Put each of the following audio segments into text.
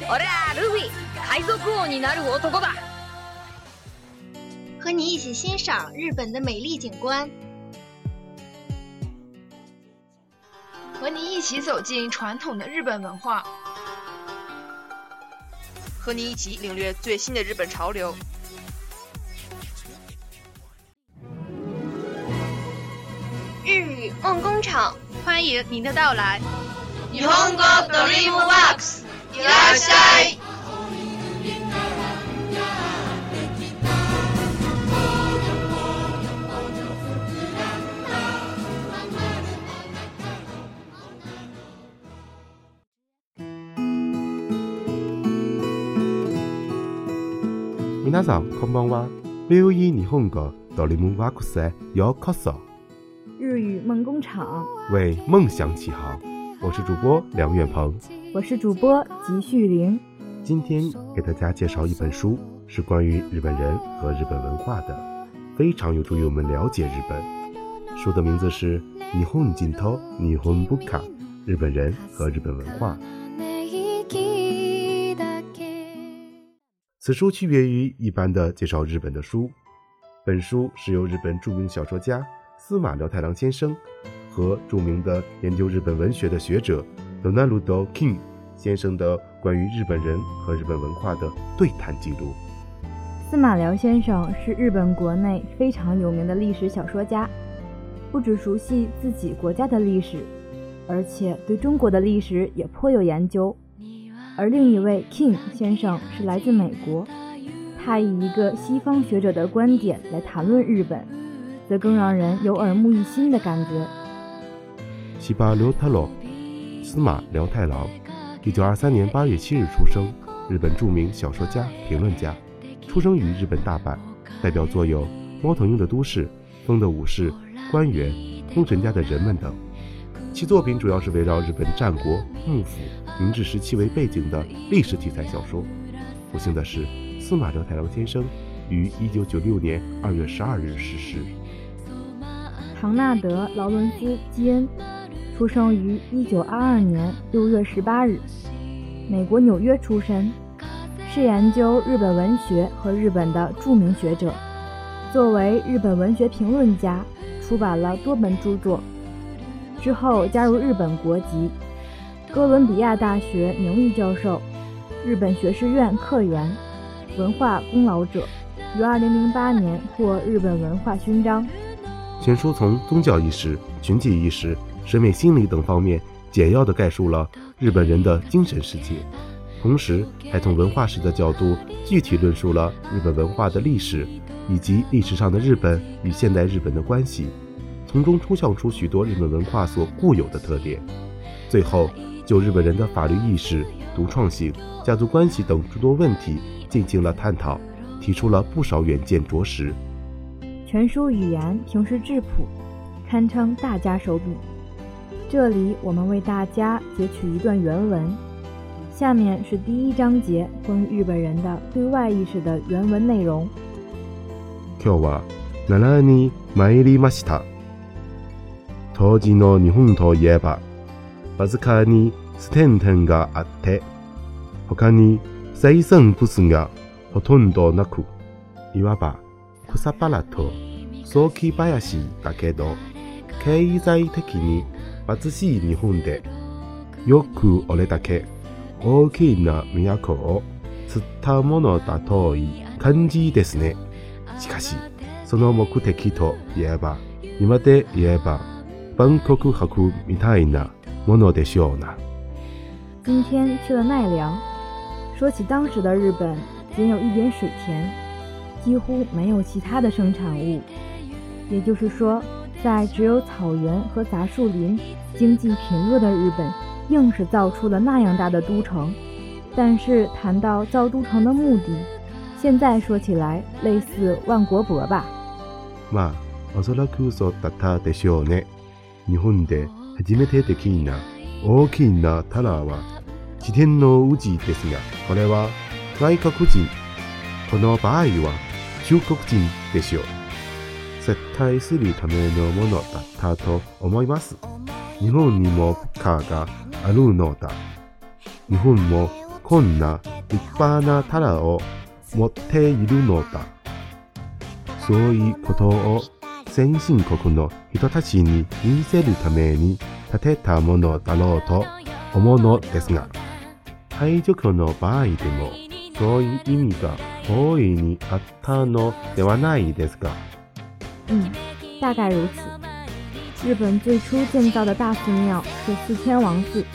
贝嘎姐，俺はルフィ，海賊王になる男だ。和你一起欣赏日本的美丽景观，和你一起走进传统的日本文化，和你一起领略最新的日本潮流。日语梦工厂，欢迎您的到来。日本語ドリームワークス， いらっしゃい。皆さんこんばんは。VOE 日本語ドリームワークスへようこそ。日语梦工厂，为梦想起航， 我是主播梁远鹏。我是主播吉旭玲。今天给大家介绍一本书，是关于日本人和日本文化的，非常有助于我们了解日本。书的名字是《日本尽头日本不卡》，日本人和日本文化。此书区别于一般的介绍日本的书。本书是由日本著名小说家司马辽太郎先生和著名的研究日本文学的学者 Donald King 先生的关于日本人和日本文化的对谈记录。司马辽先生是日本国内非常有名的历史小说家，不只熟悉自己国家的历史，而且对中国的历史也颇有研究。而另一位 King 先生是来自美国，他以一个西方学者的观点来谈论日本，则更让人有耳目一新的感觉。西巴辽太郎，司马辽太郎，一九二三年八月七日出生，日本著名小说家、评论家，出生于日本大阪，代表作有《猫头鹰的都市》《风的武士》《官员》《封神家的人们》等。其作品主要是围绕日本战国、幕府、明治时期为背景的历史题材小说。不幸的是，司马辽太郎先生于一九九六年二月十二日逝世。唐纳德·劳伦斯·基恩出生于一九二二年六月十八日，美国纽约出身，是研究日本文学和日本的著名学者。作为日本文学评论家，出版了多本著作。之后加入日本国籍，哥伦比亚大学名誉教授，日本学士院客员，文化功劳者，于二零零八年获日本文化勋章。全书从宗教意识、群体意识、审美心理等方面简要地概述了日本人的精神世界，同时还从文化史的角度具体论述了日本文化的历史以及历史上的日本与现代日本的关系。从中抽象出许多日本文化所固有的特点，最后就日本人的法律意识、独创性、家族关系等诸多问题进行了探讨，提出了不少远见卓识。全书语言平实质朴，堪称大家手笔。这里我们为大家截取一段原文，下面是第一章节关于日本人的对外意识的原文内容。今日は奈良に参りました。当時の日本といえば、わずかにステンテンがあって、他に生産物がほとんどなく、いわば草原と早期林だけど、経済的に 貧しい日本で、よく俺だけ大きな都を釣ったものだといい。感じですね。しかし、その目的といえば、今で言えば、万国博みたいなものでしょうな。今天去了奈良，说起当时的日本，仅有一点水田，几乎没有其他的生产物。也就是说，在只有草原和杂树林、经济贫弱的日本，硬是造出了那样大的都城。但是谈到造都城的目的，现在说起来类似万国博吧。まあ、おそらくそうだったでしょうね。日本で初めてできな大きなタラは自天の宇治ですが、これは外国人。この場合は中国人でしょう。 絶対するためのものだったと思います。日本にも文化があるのだ。日本もこんな立派なタラを持っているのだ。そういうことを先進国の人たちに見せるために建てたものだろうと思うのですが、廃除居の場合でもそういう意味が大いにあったのではないですか。嗯，大概如此。日本最初建造的大寺庙是四天王寺，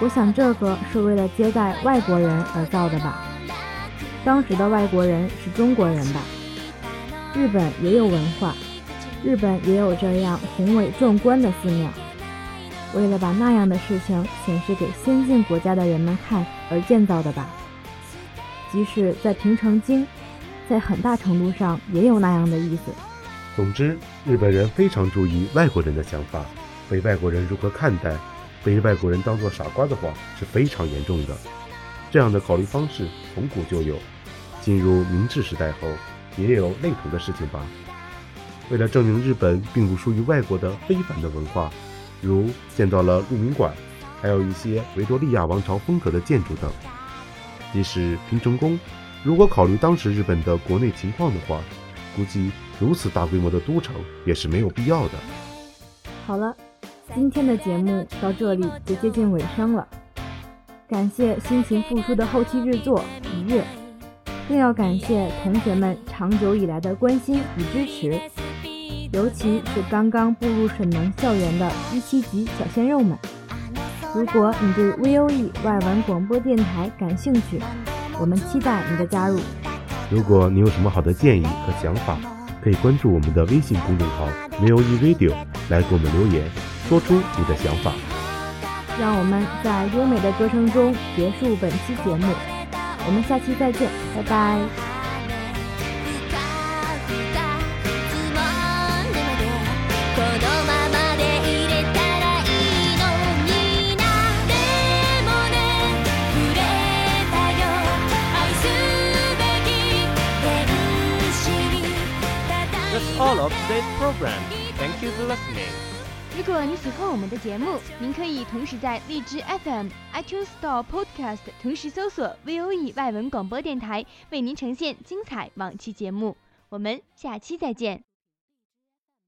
我想这个是为了接待外国人而造的吧。当时的外国人是中国人吧？日本也有文化，日本也有这样宏伟壮观的寺庙，为了把那样的事情显示给先进国家的人们看而建造的吧。即使在平城京，在很大程度上也有那样的意思。总之，日本人非常注意外国人的想法，被外国人如何看待，被外国人当作傻瓜的话是非常严重的。这样的考虑方式从古就有，进入明治时代后也有类同的事情吧。为了证明日本并不属于外国的非凡的文化，如建造了鹿鸣馆，还有一些维多利亚王朝风格的建筑等。即使平成宫，如果考虑当时日本的国内情况的话，估计。如此大规模的都城也是没有必要的。好了，今天的节目到这里就接近尾声了。感谢辛勤付出的后期制作一月，更要感谢同学们长久以来的关心与支持，尤其是刚刚步入沈能校园的一七级小鲜肉们。如果你对 VOE 外文广播电台感兴趣，我们期待你的加入。如果你有什么好的建议和想法，可以关注我们的微信公众号 v o e Radio 来给我们留言，说出你的想法。让我们在优美的歌声中结束本期节目，我们下期再见，拜拜。All of today's program. Thank you for listening. 如果你喜欢我们的节目，您可以同时在荔枝 FM、iTunes Store Podcast 同时搜索 VOE 外文广播电台，为您呈现精彩往期节目。我们下期再见。